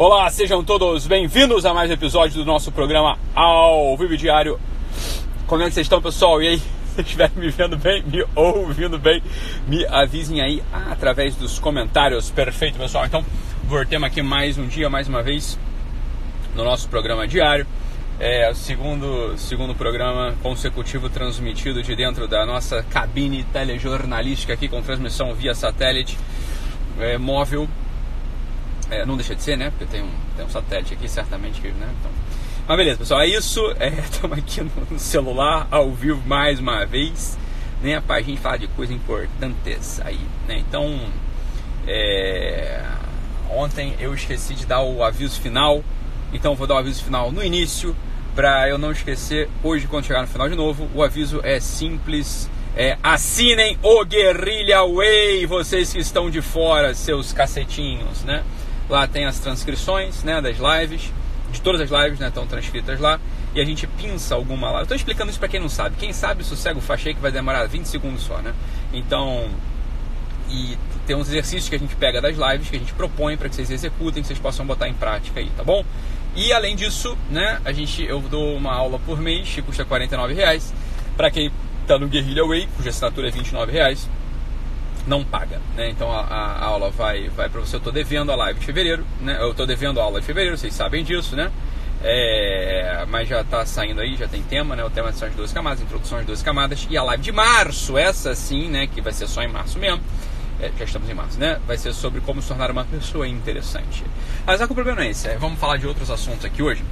Olá, sejam todos bem-vindos a mais um episódio do nosso programa ao vivo diário. Como é que vocês estão, pessoal? E aí, se estiverem me vendo bem, me ouvindo bem, me avisem aí através dos comentários. Perfeito, pessoal. Então, voltemos aqui mais um dia, mais uma vez, no nosso programa diário. É o segundo, segundo programa consecutivo transmitido de dentro da nossa cabine telejornalística aqui com transmissão via satélite é, móvel é, não deixa de ser, né? Porque tem um, tem um satélite aqui, certamente que, né? Então... Mas beleza, pessoal, é isso. Estamos é, aqui no celular, ao vivo mais uma vez, né? A gente falar de coisas importantes aí, né? Então, é... ontem eu esqueci de dar o aviso final, então vou dar o aviso final no início, para eu não esquecer hoje quando chegar no final de novo. O aviso é simples. É, assinem o Guerrilha Way, vocês que estão de fora, seus cacetinhos, né? Lá tem as transcrições né, das lives, de todas as lives né, estão transcritas lá. E a gente pinça alguma lá. Estou explicando isso para quem não sabe. Quem sabe, sossega o faixa que vai demorar 20 segundos só, né? Então, e tem uns exercícios que a gente pega das lives, que a gente propõe para que vocês executem, que vocês possam botar em prática aí, tá bom? E além disso, né, a gente, eu dou uma aula por mês, que custa 49 reais. Para quem está no Guerrilla Way, cuja assinatura é 29 reais não paga, né? Então a, a aula vai, vai para você. Eu estou devendo a live de fevereiro, né? Eu estou devendo a aula de fevereiro, vocês sabem disso, né? É, mas já está saindo aí, já tem tema, né? O tema são as duas camadas, introdução às duas camadas. E a live de março, essa sim, né? Que vai ser só em março mesmo. É, já estamos em março, né? Vai ser sobre como se tornar uma pessoa interessante. Mas o problema não é esse. É, vamos falar de outros assuntos aqui hoje.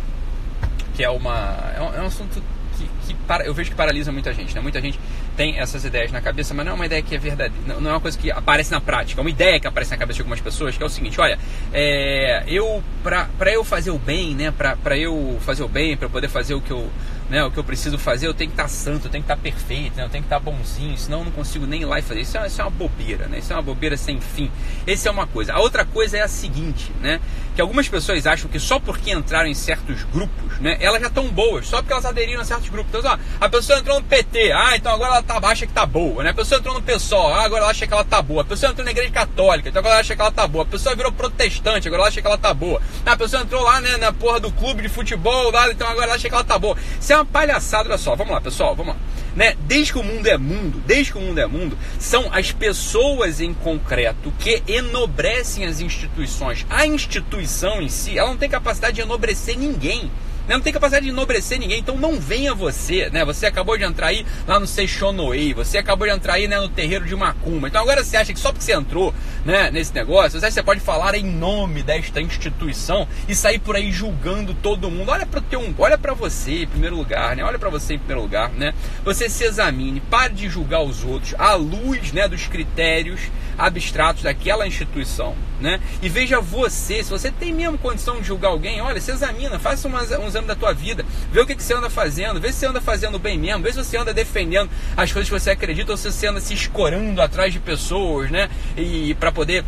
Que é uma. É um, é um assunto que, que para, eu vejo que paralisa muita gente, né? Muita gente tem essas ideias na cabeça, mas não é uma ideia que é verdadeira, não é uma coisa que aparece na prática, é uma ideia que aparece na cabeça de algumas pessoas, que é o seguinte, olha, é, eu, para eu fazer o bem, né, para eu fazer o bem, para poder fazer o que eu né, o que eu preciso fazer, eu tenho que estar tá santo, eu tenho que estar tá perfeito, né, eu tenho que estar tá bonzinho, senão eu não consigo nem ir lá e fazer. Isso é, isso é uma bobeira, né? Isso é uma bobeira sem fim. Essa é uma coisa. A outra coisa é a seguinte, né? Que algumas pessoas acham que só porque entraram em certos grupos, né, elas já estão boas, só porque elas aderiram a certos grupos. Então, ó, a pessoa entrou no PT, ah, então agora ela tá, acha que tá boa, né? A pessoa entrou no PSOL, ah, agora ela acha que ela tá boa. A pessoa entrou na igreja católica, então agora ela acha que ela tá boa. A pessoa virou protestante, agora ela acha que ela tá boa. Ah, a pessoa entrou lá, né, na porra do clube de futebol, lá, então agora ela acha que ela tá boa. Isso é uma palhaçada olha só, vamos lá, pessoal, vamos lá. Né? Desde que o mundo é mundo, desde que o mundo é mundo, são as pessoas em concreto que enobrecem as instituições. A instituição em si, ela não tem capacidade de enobrecer ninguém. Né? Não tem capacidade de enobrecer ninguém, então não venha você, né? Você acabou de entrar aí lá no Seixonoei, você acabou de entrar aí né, no terreiro de Macumba. Então agora você acha que só porque você entrou né, nesse negócio, você pode falar em nome desta instituição e sair por aí julgando todo mundo. Olha para teu, olha para você em primeiro lugar, né? Olha para você em primeiro lugar, né? Você se examine, pare de julgar os outros à luz, né, dos critérios abstratos daquela instituição, né? E veja você, se você tem mesmo condição de julgar alguém, olha, se examina, faça um exame da tua vida, vê o que, que você anda fazendo, vê se você anda fazendo bem mesmo, vê se você anda defendendo as coisas que você acredita ou se você anda se escorando atrás de pessoas, né? E para poder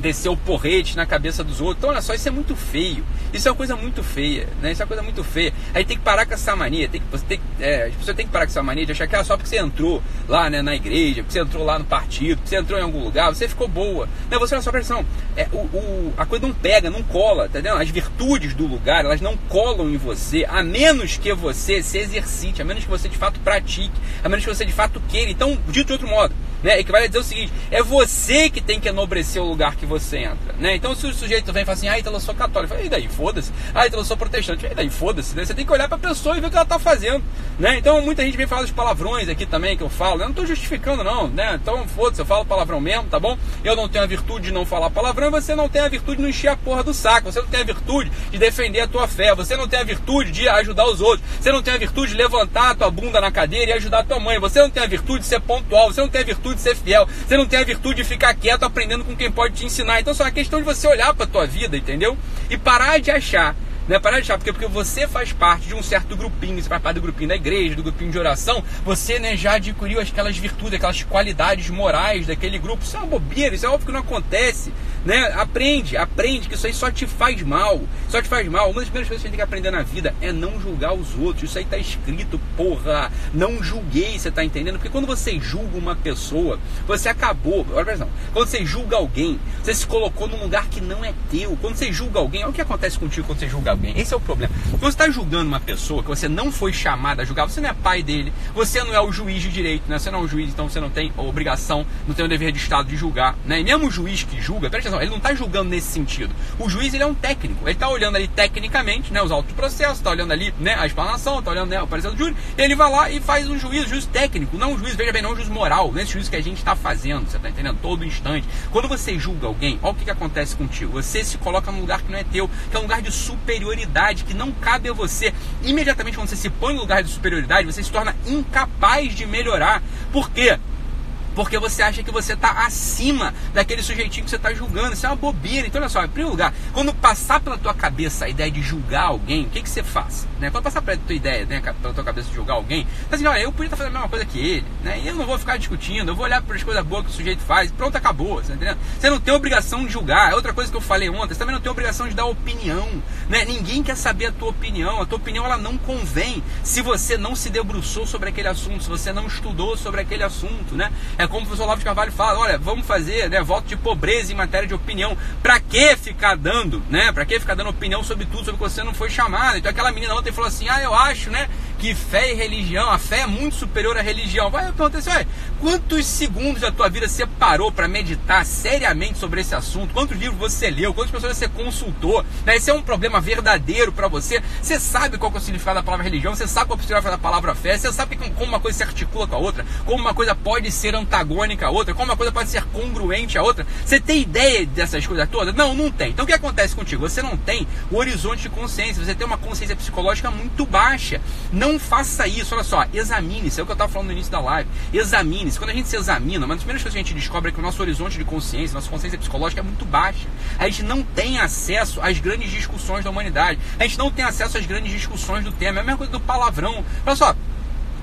descer o porrete na cabeça dos outros. Então, olha só, isso é muito feio. Isso é uma coisa muito feia, né? Isso é uma coisa muito feia. Aí tem que parar com essa mania, tem que, você, tem, é, você tem que parar com essa mania de achar que é só porque você entrou lá né, na igreja, porque você entrou lá no partido, porque você entrou em algum lugar, você ficou boa. Não, você olha só, pressão. É, o, o, a coisa não pega, não cola, entendeu? As virtudes do lugar, elas não colam em você, a menos que você se exercite, a menos que você de fato pratique, a menos que você de fato queira. Então, dito de outro modo, né? Que vai dizer o seguinte: é você que tem que enobrecer o lugar que você entra, né? Então, se o sujeito vem e fala assim, ah, então eu sou católico, e daí, foda-se, ah, então eu sou protestante, e daí, foda-se, né? Você tem que olhar para a pessoa e ver o que ela está fazendo, né? Então, muita gente vem falar dos palavrões aqui também que eu falo, eu não estou justificando, não, né? Então, foda-se, eu falo palavrão mesmo, tá bom? Eu não tenho a virtude de não falar palavrão, você não tem a virtude de não encher a porra do saco, você não tem a virtude de defender a tua fé, você não tem a virtude de ajudar os outros, você não tem a virtude de levantar a tua bunda na cadeira e ajudar a tua mãe, você não tem a virtude de ser pontual, você não tem a virtude de ser fiel, você não tem a virtude de ficar quieto aprendendo com quem pode te ensinar. Então, só é questão de você olhar para tua vida, entendeu? E parar de achar Né? Parar de achar, porque, porque você faz parte de um certo grupinho, você faz parte do grupinho da igreja, do grupinho de oração, você né, já adquiriu aquelas virtudes, aquelas qualidades morais daquele grupo. Isso é uma bobeira, isso é óbvio que não acontece. Né? Aprende, aprende que isso aí só te faz mal. Só te faz mal. Uma das primeiras coisas que gente tem que aprender na vida é não julgar os outros. Isso aí tá escrito, porra. Não julguei, você tá entendendo? Porque quando você julga uma pessoa, você acabou. Olha não. Quando você julga alguém, você se colocou num lugar que não é teu. Quando você julga alguém, olha o que acontece contigo quando você julga Esse é o problema. Você está julgando uma pessoa que você não foi chamado a julgar, você não é pai dele, você não é o juiz de direito, né? Você não é um juiz, então você não tem obrigação, não tem o dever de Estado de julgar, né? E mesmo o juiz que julga, presta atenção, ele não está julgando nesse sentido. O juiz, ele é um técnico. Ele está olhando ali tecnicamente, né? Os autos do processo, está olhando ali, né? A explanação, está olhando, né? O parecer do júri. Ele vai lá e faz um juiz, juiz técnico, não um juiz, veja bem, não um juiz moral, nesse juiz que a gente está fazendo, você está entendendo? Todo instante. Quando você julga alguém, olha o que, que acontece contigo. Você se coloca num lugar que não é teu, que é um lugar de superioridade, que não cabe a você. Imediatamente quando você se põe no lugar de superioridade, você se torna incapaz de melhorar. Por quê? Porque você acha que você está acima daquele sujeitinho que você está julgando. Isso é uma bobeira. Então, olha só, em primeiro lugar, quando passar pela tua cabeça a ideia de julgar alguém, o que, que você faz? Né? Quando passar pela tua ideia, né, pela tua cabeça de julgar alguém, tá assim, olha, eu podia estar fazendo a mesma coisa que ele, né? E eu não vou ficar discutindo, eu vou olhar para as coisas boas que o sujeito faz, pronto, acabou, você tá? Você não tem obrigação de julgar. É outra coisa que eu falei ontem, você também não tem obrigação de dar opinião, né? Ninguém quer saber a tua opinião. A tua opinião ela não convém se você não se debruçou sobre aquele assunto, se você não estudou sobre aquele assunto, né? É como o professor Olavo de Carvalho fala, olha, vamos fazer, né, voto de pobreza em matéria de opinião. Para que ficar dando, né? Para que ficar dando opinião sobre tudo sobre o que você não foi chamado? Então aquela menina ontem falou assim: "Ah, eu acho, né, que fé e religião, a fé é muito superior à religião". Vai acontecer, assim, quantos segundos da tua vida você parou para meditar seriamente sobre esse assunto? Quantos livros você leu? Quantas pessoas você consultou? Né? Esse é um problema verdadeiro para você. Você sabe qual é o significado da palavra religião, você sabe qual é o significado da palavra fé, você sabe como uma coisa se articula com a outra, como uma coisa pode ser antagônica à outra outra, como uma coisa pode ser congruente à outra. Você tem ideia dessas coisas todas? Não, não tem. Então o que acontece contigo? Você não tem o horizonte de consciência, você tem uma consciência psicológica muito baixa. Não faça isso, olha só, examine-se, é o que eu estava falando no início da live. Examine-se. Quando a gente se examina, uma das primeiras coisas que a gente descobre é que o nosso horizonte de consciência, nossa consciência psicológica é muito baixa. A gente não tem acesso às grandes discussões da humanidade. A gente não tem acesso às grandes discussões do tema. É a mesma coisa do palavrão. Olha só,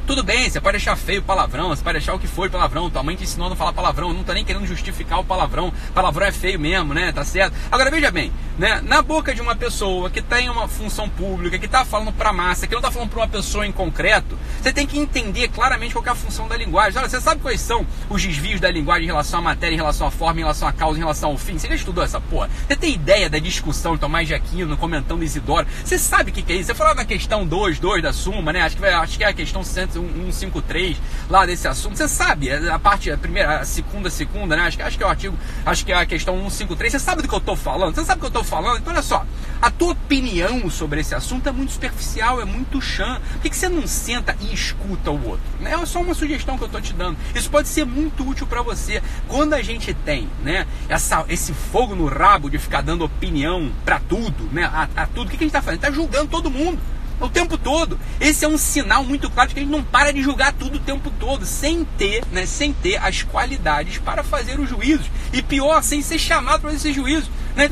tudo bem, você pode achar feio palavrão, você pode achar o que foi palavrão, tua mãe te ensinou a não falar palavrão, não tá nem querendo justificar o palavrão, palavrão é feio mesmo, né? Tá certo? Agora veja bem, né? Na boca de uma pessoa que tem uma função pública, que tá falando pra massa, que não tá falando pra uma pessoa em concreto, você tem que entender claramente qual é a função da linguagem. Olha, você sabe quais são os desvios da linguagem em relação à matéria, em relação à forma, em relação à causa, em relação ao fim? Você já estudou essa porra? Você tem ideia da discussão de Tomás de Aquino comentando Isidoro? Você sabe o que, que é isso? Você falou na questão 2, 2 da Suma, né? Acho que, vai, acho que é a questão 153 3 lá desse assunto. Você sabe, é a parte, a primeira, a segunda, a segunda, né? Acho, acho que é o artigo, acho que é a questão 153. Você sabe do que eu estou falando? Você sabe do que eu estou falando? Então, olha só, a tua opinião sobre esse assunto é muito superficial, é muito chã. Por que, que você não senta e escuta o outro? É só uma sugestão que eu estou te dando. Isso pode ser muito útil para você. Quando a gente tem, né, essa, esse fogo no rabo de ficar dando opinião para tudo, né, a, a tudo, o que, que a gente está fazendo? Está julgando todo mundo o tempo todo. Esse é um sinal muito claro de que a gente não para de julgar tudo o tempo todo, sem ter, né, sem ter as qualidades para fazer os juízos. E pior, sem ser chamado para esses juízos. Né?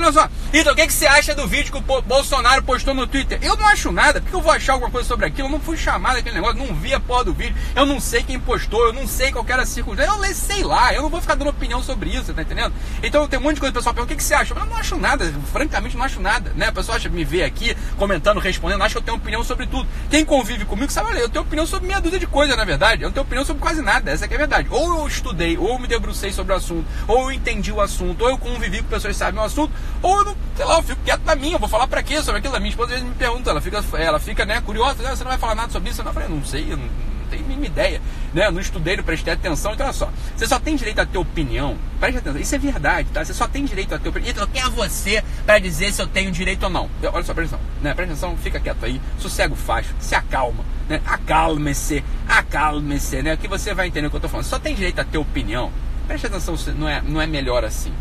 Então, o que, que você acha do vídeo que o Bolsonaro postou no Twitter? Eu não acho nada, porque eu vou achar alguma coisa sobre aquilo? Eu não fui chamado aquele negócio, não vi a porra do vídeo, eu não sei quem postou, eu não sei qual era a circunstância, eu sei lá, eu não vou ficar dando opinião sobre isso, tá entendendo? Então tem um monte de coisa, o pessoal pergunta, o que, que você acha? Eu não acho nada, francamente não acho nada, né? A pessoa acha, me vê aqui, comentando, respondendo, acha que eu tenho opinião sobre tudo. Quem convive comigo sabe, olha, eu tenho opinião sobre meia dúzia de coisas, na verdade, eu não tenho opinião sobre quase nada, essa é a verdade. Ou eu estudei, ou eu me debrucei sobre o assunto, ou eu entendi o assunto, ou eu convivi com pessoas que sabem o assunto, ou eu não sei lá, eu fico quieto na minha, eu vou falar pra quê sobre aquilo? A minha esposa às vezes me pergunta, ela fica, ela fica né, curiosa, ah, você não vai falar nada sobre isso? Eu, não, eu falei, não sei, eu não, não tenho a mínima ideia, né? Eu não estudei, não prestei atenção, então olha só, você só tem direito a ter opinião, preste atenção, isso é verdade, tá? Você só tem direito a ter opinião, então quem é você para dizer se eu tenho direito ou não? Olha só, presta atenção, né? Presta atenção, fica quieto aí, sossega o se acalma, né? Acalme-se, acalme-se, né? Que você vai entender o que eu tô falando, só tem direito a ter opinião, preste atenção, não é, não é melhor assim.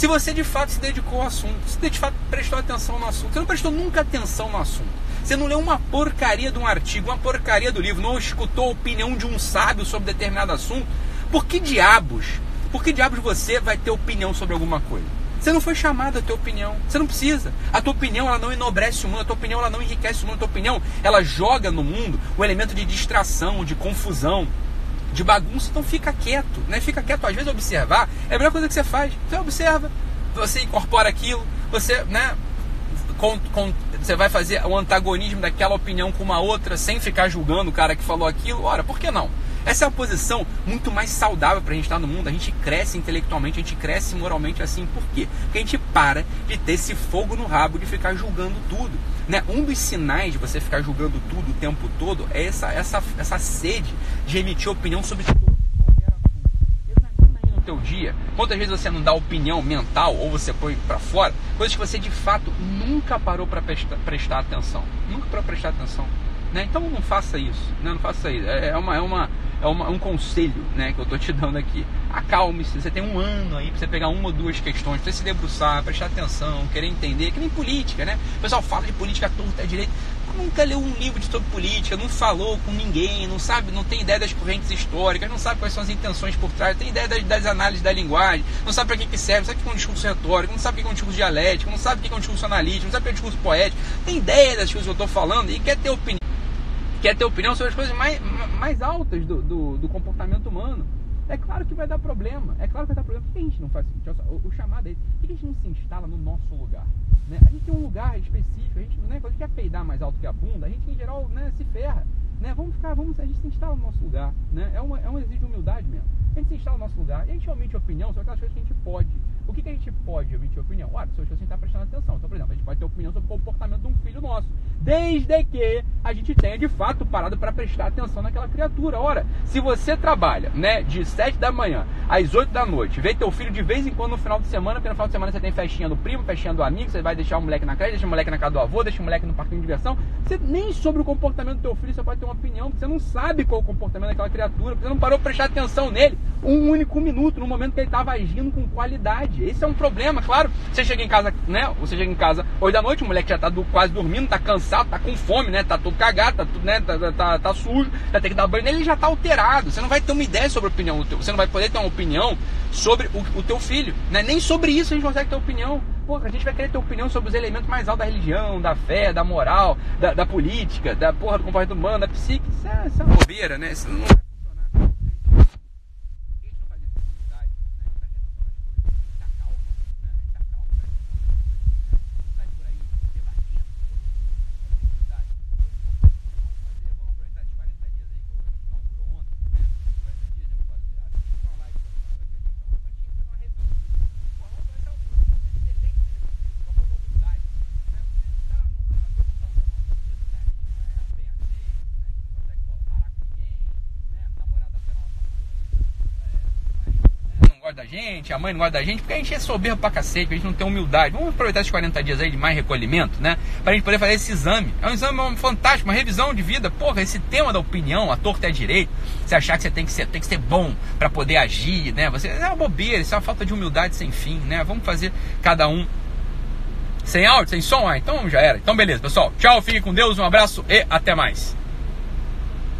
Se você de fato se dedicou ao assunto, se de fato prestou atenção no assunto, você não prestou nunca atenção no assunto. Você não leu uma porcaria de um artigo, uma porcaria do livro, não escutou a opinião de um sábio sobre determinado assunto, por que diabos? Por que diabos você vai ter opinião sobre alguma coisa? Você não foi chamado a ter opinião. Você não precisa. A tua opinião ela não enobrece o mundo, a tua opinião ela não enriquece o mundo, a tua opinião ela joga no mundo o elemento de distração, de confusão, de bagunça. Então fica quieto, né? Fica quieto. Às vezes observar é a melhor coisa que você faz. Você observa, você incorpora aquilo, você, né? Com, com, você vai fazer o antagonismo daquela opinião com uma outra sem ficar julgando o cara que falou aquilo. Ora, por que não? Essa é a posição muito mais saudável para a gente estar no mundo. A gente cresce intelectualmente, a gente cresce moralmente assim. Por quê? Porque a gente para de ter esse fogo no rabo de ficar julgando tudo. Né? Um dos sinais de você ficar julgando tudo o tempo todo é essa, essa, essa sede de emitir opinião sobre aí no teu dia quantas vezes você não dá opinião mental ou você põe para fora coisas que você de fato nunca parou para prestar, prestar atenção. Nunca para prestar atenção. Né? Então não faça isso, né? não faça isso. É, é uma, é uma, é uma, um conselho né, que eu estou te dando aqui. Acalme-se, você tem um ano aí para você pegar uma ou duas questões, para você se debruçar, prestar atenção, querer entender, que nem política, né? O pessoal fala de política torta direito, nunca leu um livro sobre política, não falou com ninguém, não sabe, não tem ideia das correntes históricas, não sabe quais são as intenções por trás, tem ideia das, das análises da linguagem, não sabe para que, que serve, não sabe o que é um discurso retórico, não sabe o que é um discurso dialético, não sabe o que é um discurso analítico, não sabe o que é um discurso poético, tem ideia das coisas que eu estou falando e quer ter opinião quer ter opinião sobre as coisas mais, mais altas do, do, do, comportamento humano, é claro que vai dar problema. É claro que vai dar problema. Por que a gente não faz o? O, chamado é. Por que a gente não se instala no nosso lugar? Né? A gente tem um lugar específico, a gente, né, quando a gente quer peidar mais alto que a bunda, a gente em geral né, se ferra. Né? Vamos ficar, vamos, a gente se instala no nosso lugar. Né? É, uma, é um exercício de humildade mesmo. A gente se instala no nosso lugar e a gente omite opinião sobre aquelas coisas que a gente pode. O que, que a gente pode emitir opinião? Olha, se você está prestando atenção. Então, por exemplo, a gente pode ter opinião sobre o comportamento de um filho nosso. Desde que a gente tenha de fato parado para prestar atenção naquela criatura. Ora, se você trabalha né, de 7 da manhã às 8 da noite, vê teu filho de vez em quando no final de semana, porque no final de semana você tem festinha do primo, festinha do amigo, você vai deixar o moleque na creche, deixa o moleque na casa do avô, deixa o moleque no parquinho de diversão. Você nem sobre o comportamento do teu filho você pode ter uma opinião, porque você não sabe qual é o comportamento daquela criatura, porque você não parou para prestar atenção nele um único minuto, no momento que ele estava agindo com qualidade. Esse é um problema, claro. Você chega em casa, né? Você chega em casa 8 da noite, o moleque já está quase dormindo, está cansado, está com fome, né? Tá todo cagado, tá tudo, né? Tá, tá, tá, tá sujo, já tem que dar banho nele, ele já está alterado. Você não vai ter uma ideia sobre a opinião do teu, você não vai poder ter uma opinião sobre o, o teu filho, né? Nem sobre isso a gente consegue ter opinião. Porra, a gente vai querer ter opinião sobre os elementos mais altos da religião, da fé, da moral, da, da política, da porra do comportamento humano, da psique. Isso é, isso é bobeira, né? Isso não gosta da gente, a mãe não gosta da gente, porque a gente é soberbo pra cacete, a gente não tem humildade. Vamos aproveitar esses 40 dias aí de mais recolhimento, né? Pra gente poder fazer esse exame. É um exame fantástico, uma revisão de vida. Porra, esse tema da opinião, a torta é direito, você achar que você tem que ser, tem que ser bom para poder agir, né? Você, é uma bobeira, isso é uma falta de humildade sem fim, né? Vamos fazer cada um sem áudio, sem som? Ah, então já era. Então beleza, pessoal. Tchau, fique com Deus, um abraço e até mais.